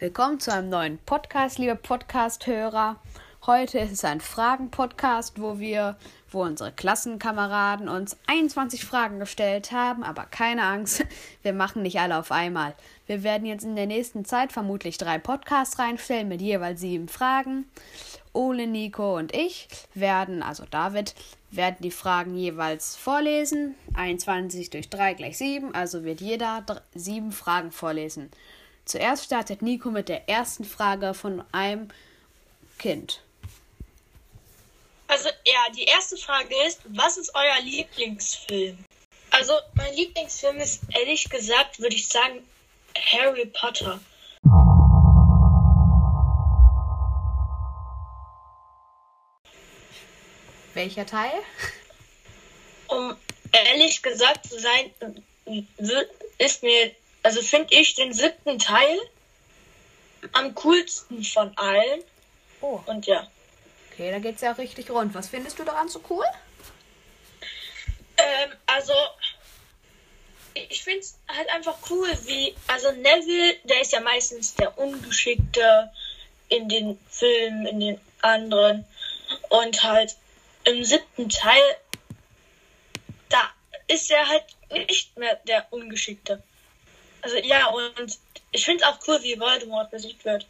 Willkommen zu einem neuen Podcast, liebe Podcast-Hörer. Heute ist es ein Fragen-Podcast, wo wir, wo unsere Klassenkameraden uns 21 Fragen gestellt haben, aber keine Angst, wir machen nicht alle auf einmal. Wir werden jetzt in der nächsten Zeit vermutlich drei Podcasts reinstellen mit jeweils sieben Fragen. Ole, Nico und ich werden, also David, werden die Fragen jeweils vorlesen. 21 durch 3 gleich 7, also wird jeder sieben Fragen vorlesen. Zuerst startet Nico mit der ersten Frage von einem Kind. Also ja, die erste Frage ist, was ist euer Lieblingsfilm? Also mein Lieblingsfilm ist ehrlich gesagt, würde ich sagen, Harry Potter. Welcher Teil? Um ehrlich gesagt zu sein, ist mir also finde ich den siebten Teil am coolsten von allen. Oh. Und ja. Okay, da geht's ja auch richtig rund. Was findest du daran so cool? Ähm, also ich finde es halt einfach cool, wie, also Neville, der ist ja meistens der Ungeschickte in den Filmen, in den anderen. Und halt im siebten Teil, da ist er halt nicht mehr der Ungeschickte. Also ja, und ich finde es auch cool, wie Voldemort besiegt wird.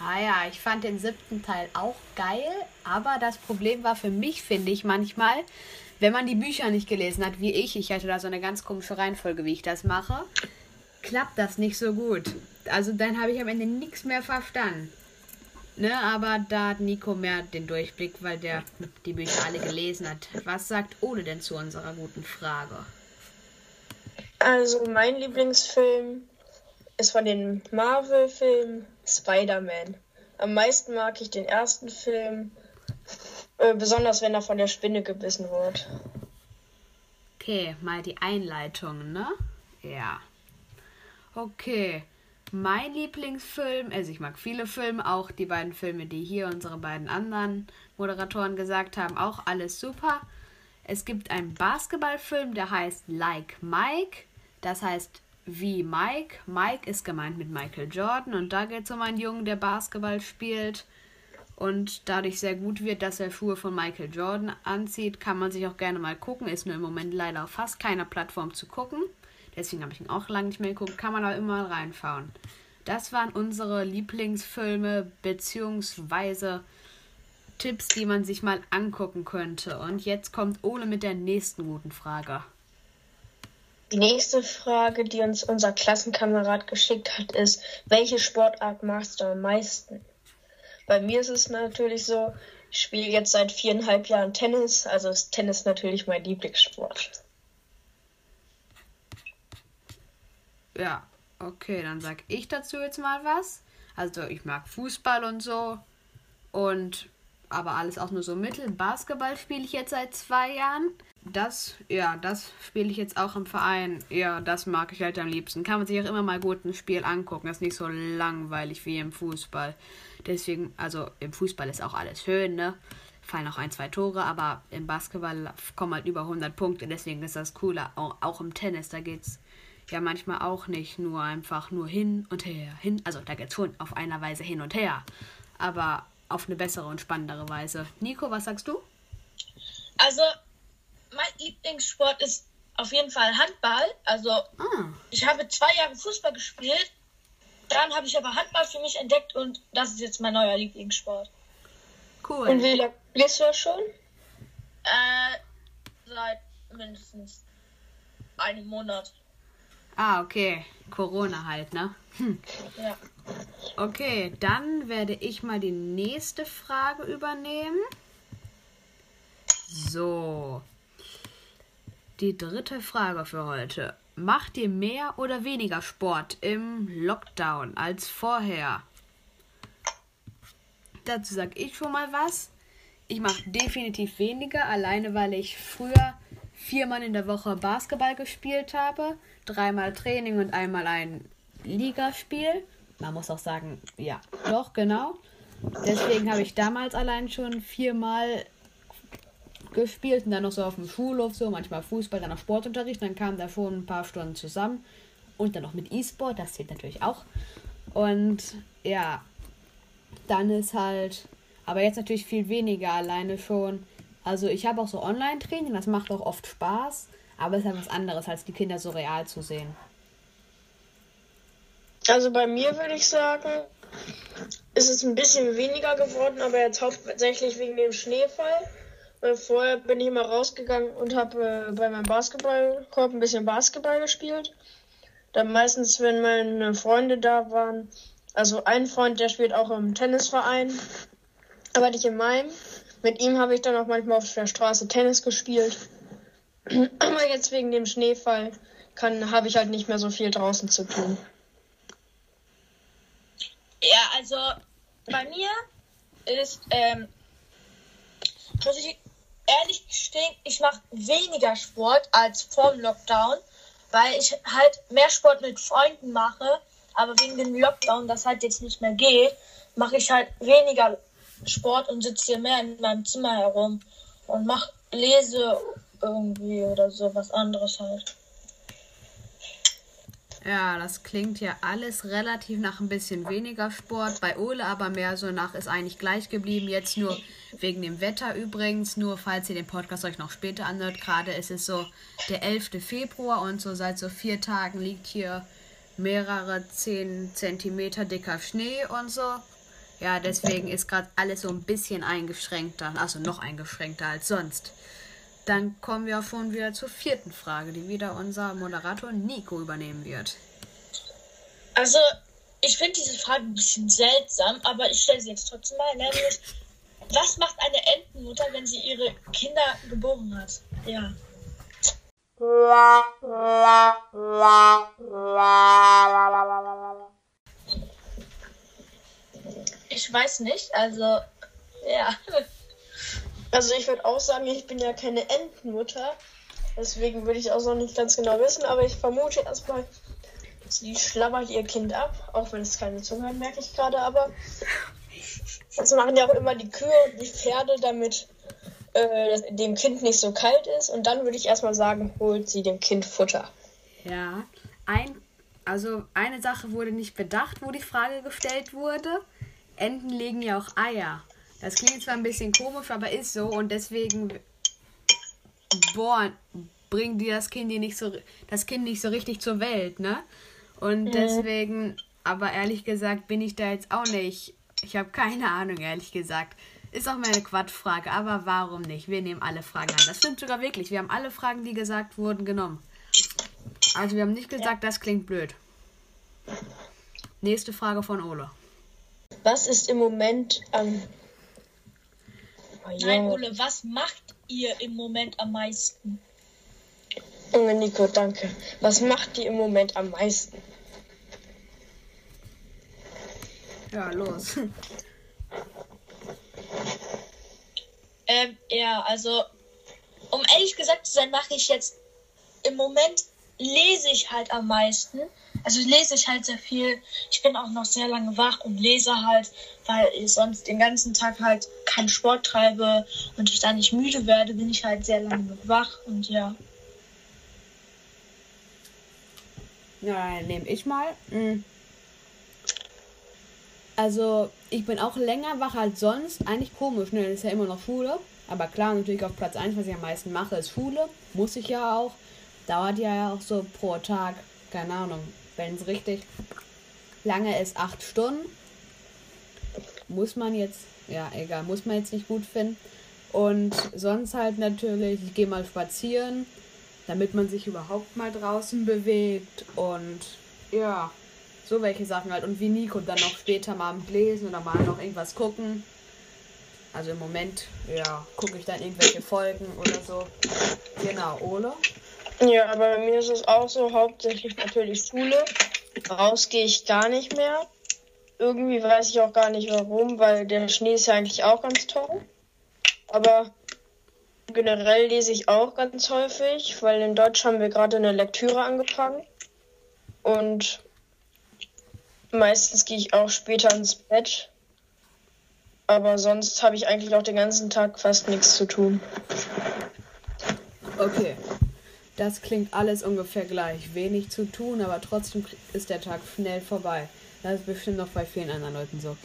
Ah ja, ich fand den siebten Teil auch geil, aber das Problem war für mich, finde ich manchmal, wenn man die Bücher nicht gelesen hat, wie ich, ich hatte da so eine ganz komische Reihenfolge, wie ich das mache, klappt das nicht so gut. Also dann habe ich am Ende nichts mehr verstanden. Ne, aber da hat Nico mehr den Durchblick, weil der die Bücher alle gelesen hat. Was sagt Ole denn zu unserer guten Frage? Also mein Lieblingsfilm ist von den Marvel-Filmen Spider-Man. Am meisten mag ich den ersten Film, äh, besonders wenn er von der Spinne gebissen wird. Okay, mal die Einleitung, ne? Ja. Okay. Mein Lieblingsfilm, also ich mag viele Filme, auch die beiden Filme, die hier unsere beiden anderen Moderatoren gesagt haben, auch alles super. Es gibt einen Basketballfilm, der heißt Like Mike. Das heißt, wie Mike. Mike ist gemeint mit Michael Jordan und da geht es um einen Jungen, der Basketball spielt und dadurch sehr gut wird, dass er Schuhe von Michael Jordan anzieht. Kann man sich auch gerne mal gucken. Ist nur im Moment leider auf fast keiner Plattform zu gucken. Deswegen habe ich ihn auch lange nicht mehr geguckt. Kann man aber immer mal reinschauen. Das waren unsere Lieblingsfilme beziehungsweise Tipps, die man sich mal angucken könnte. Und jetzt kommt Ole mit der nächsten guten Frage. Die nächste Frage, die uns unser Klassenkamerad geschickt hat, ist, welche Sportart magst du am meisten? Bei mir ist es natürlich so, ich spiele jetzt seit viereinhalb Jahren Tennis, also ist Tennis natürlich mein Lieblingssport. Ja, okay, dann sag ich dazu jetzt mal was. Also ich mag Fußball und so und aber alles auch nur so mittel. Basketball spiele ich jetzt seit zwei Jahren das, ja, das spiele ich jetzt auch im Verein. Ja, das mag ich halt am liebsten. Kann man sich auch immer mal gut ein Spiel angucken. Das ist nicht so langweilig wie im Fußball. Deswegen, also im Fußball ist auch alles schön, ne? Fallen auch ein, zwei Tore, aber im Basketball kommen halt über 100 Punkte. Deswegen ist das cooler. Auch, auch im Tennis, da geht's ja manchmal auch nicht nur einfach nur hin und her. Hin, also da geht's schon auf einer Weise hin und her. Aber auf eine bessere und spannendere Weise. Nico, was sagst du? Also, mein Lieblingssport ist auf jeden Fall Handball. Also ah. ich habe zwei Jahre Fußball gespielt. Dann habe ich aber Handball für mich entdeckt und das ist jetzt mein neuer Lieblingssport. Cool. Und wie lange bist du schon? Äh, seit mindestens einem Monat. Ah, okay. Corona halt, ne? Hm. Ja. Okay, dann werde ich mal die nächste Frage übernehmen. So. Die dritte Frage für heute. Macht ihr mehr oder weniger Sport im Lockdown als vorher? Dazu sage ich schon mal was. Ich mache definitiv weniger, alleine weil ich früher viermal in der Woche Basketball gespielt habe, dreimal Training und einmal ein Ligaspiel. Man muss auch sagen, ja, doch, genau. Deswegen habe ich damals allein schon viermal gespielt und dann noch so auf dem Schulhof so, manchmal Fußball, dann noch Sportunterricht, dann kamen da schon ein paar Stunden zusammen und dann noch mit E-Sport, das zählt natürlich auch. Und ja, dann ist halt, aber jetzt natürlich viel weniger alleine schon. Also ich habe auch so Online-Training, das macht auch oft Spaß, aber es ist halt was anderes, als die Kinder so real zu sehen. Also bei mir würde ich sagen, ist es ein bisschen weniger geworden, aber jetzt hauptsächlich wegen dem Schneefall. Weil vorher bin ich immer rausgegangen und habe äh, bei meinem Basketballkorb ein bisschen Basketball gespielt. Dann meistens, wenn meine Freunde da waren, also ein Freund, der spielt auch im Tennisverein, aber nicht in meinem. Mit ihm habe ich dann auch manchmal auf der Straße Tennis gespielt. aber jetzt wegen dem Schneefall kann, habe ich halt nicht mehr so viel draußen zu tun. Ja, also bei mir ist, ähm, muss ich ehrlich gestehen, ich mache weniger Sport als vor dem Lockdown, weil ich halt mehr Sport mit Freunden mache, aber wegen dem Lockdown, das halt jetzt nicht mehr geht, mache ich halt weniger Sport und sitze hier mehr in meinem Zimmer herum und mach, lese irgendwie oder so was anderes halt. Ja, das klingt ja alles relativ nach ein bisschen weniger Sport. Bei Ole aber mehr so nach ist eigentlich gleich geblieben. Jetzt nur wegen dem Wetter übrigens. Nur falls ihr den Podcast euch noch später anhört. Gerade ist es so der 11. Februar und so seit so vier Tagen liegt hier mehrere 10 Zentimeter dicker Schnee und so. Ja, deswegen ist gerade alles so ein bisschen eingeschränkter. Also noch eingeschränkter als sonst. Dann kommen wir schon wieder zur vierten Frage, die wieder unser Moderator Nico übernehmen wird. Also, ich finde diese Frage ein bisschen seltsam, aber ich stelle sie jetzt trotzdem mal. Nämlich, was macht eine Entenmutter, wenn sie ihre Kinder geboren hat? Ja. Ich weiß nicht, also, ja. Also ich würde auch sagen, ich bin ja keine Entenmutter. Deswegen würde ich auch noch nicht ganz genau wissen, aber ich vermute erstmal, sie schlabbert ihr Kind ab, auch wenn es keine Zunge hat, merke ich gerade, aber das machen ja auch immer die Kühe und die Pferde, damit äh, dem Kind nicht so kalt ist. Und dann würde ich erstmal sagen, holt sie dem Kind Futter. Ja, ein, also eine Sache wurde nicht bedacht, wo die Frage gestellt wurde. Enten legen ja auch Eier. Das klingt zwar ein bisschen komisch, aber ist so und deswegen boah, bringen die das Kind nicht so das Kind nicht so richtig zur Welt, ne? Und mhm. deswegen, aber ehrlich gesagt, bin ich da jetzt auch nicht. Ich habe keine Ahnung, ehrlich gesagt. Ist auch meine Quatschfrage, aber warum nicht? Wir nehmen alle Fragen an. Das stimmt sogar wirklich. Wir haben alle Fragen, die gesagt wurden, genommen. Also wir haben nicht gesagt, ja. das klingt blöd. Nächste Frage von Ole. Was ist im Moment am Nein, Ole, was macht ihr im Moment am meisten? Junge Nico, danke. Was macht ihr im Moment am meisten? Ja, los. ähm, ja, also, um ehrlich gesagt zu sein, mache ich jetzt im Moment lese ich halt am meisten. Also lese ich halt sehr viel. Ich bin auch noch sehr lange wach und lese halt, weil ich sonst den ganzen Tag halt keinen Sport treibe und ich dann nicht müde werde, bin ich halt sehr lange wach und ja. Ja, nehme ich mal. Hm. Also, ich bin auch länger wach als sonst. Eigentlich komisch, ne? Das ist ja immer noch Schule. Aber klar, natürlich auf Platz 1, was ich am meisten mache, ist Schule. Muss ich ja auch. Dauert ja auch so pro Tag, keine Ahnung, wenn es richtig lange ist, acht Stunden. Muss man jetzt, ja, egal, muss man jetzt nicht gut finden. Und sonst halt natürlich, ich gehe mal spazieren, damit man sich überhaupt mal draußen bewegt. Und ja, so welche Sachen halt. Und wie Nico dann noch später mal lesen oder mal noch irgendwas gucken. Also im Moment, ja, gucke ich dann irgendwelche Folgen oder so. Genau, Ole? Ja, aber bei mir ist es auch so, hauptsächlich natürlich Schule. Raus gehe ich gar nicht mehr. Irgendwie weiß ich auch gar nicht warum, weil der Schnee ist ja eigentlich auch ganz toll. Aber generell lese ich auch ganz häufig, weil in Deutsch haben wir gerade eine Lektüre angefangen. Und meistens gehe ich auch später ins Bett. Aber sonst habe ich eigentlich auch den ganzen Tag fast nichts zu tun. Okay. Das klingt alles ungefähr gleich. Wenig zu tun, aber trotzdem ist der Tag schnell vorbei. Das ist bestimmt noch bei vielen anderen Leuten so.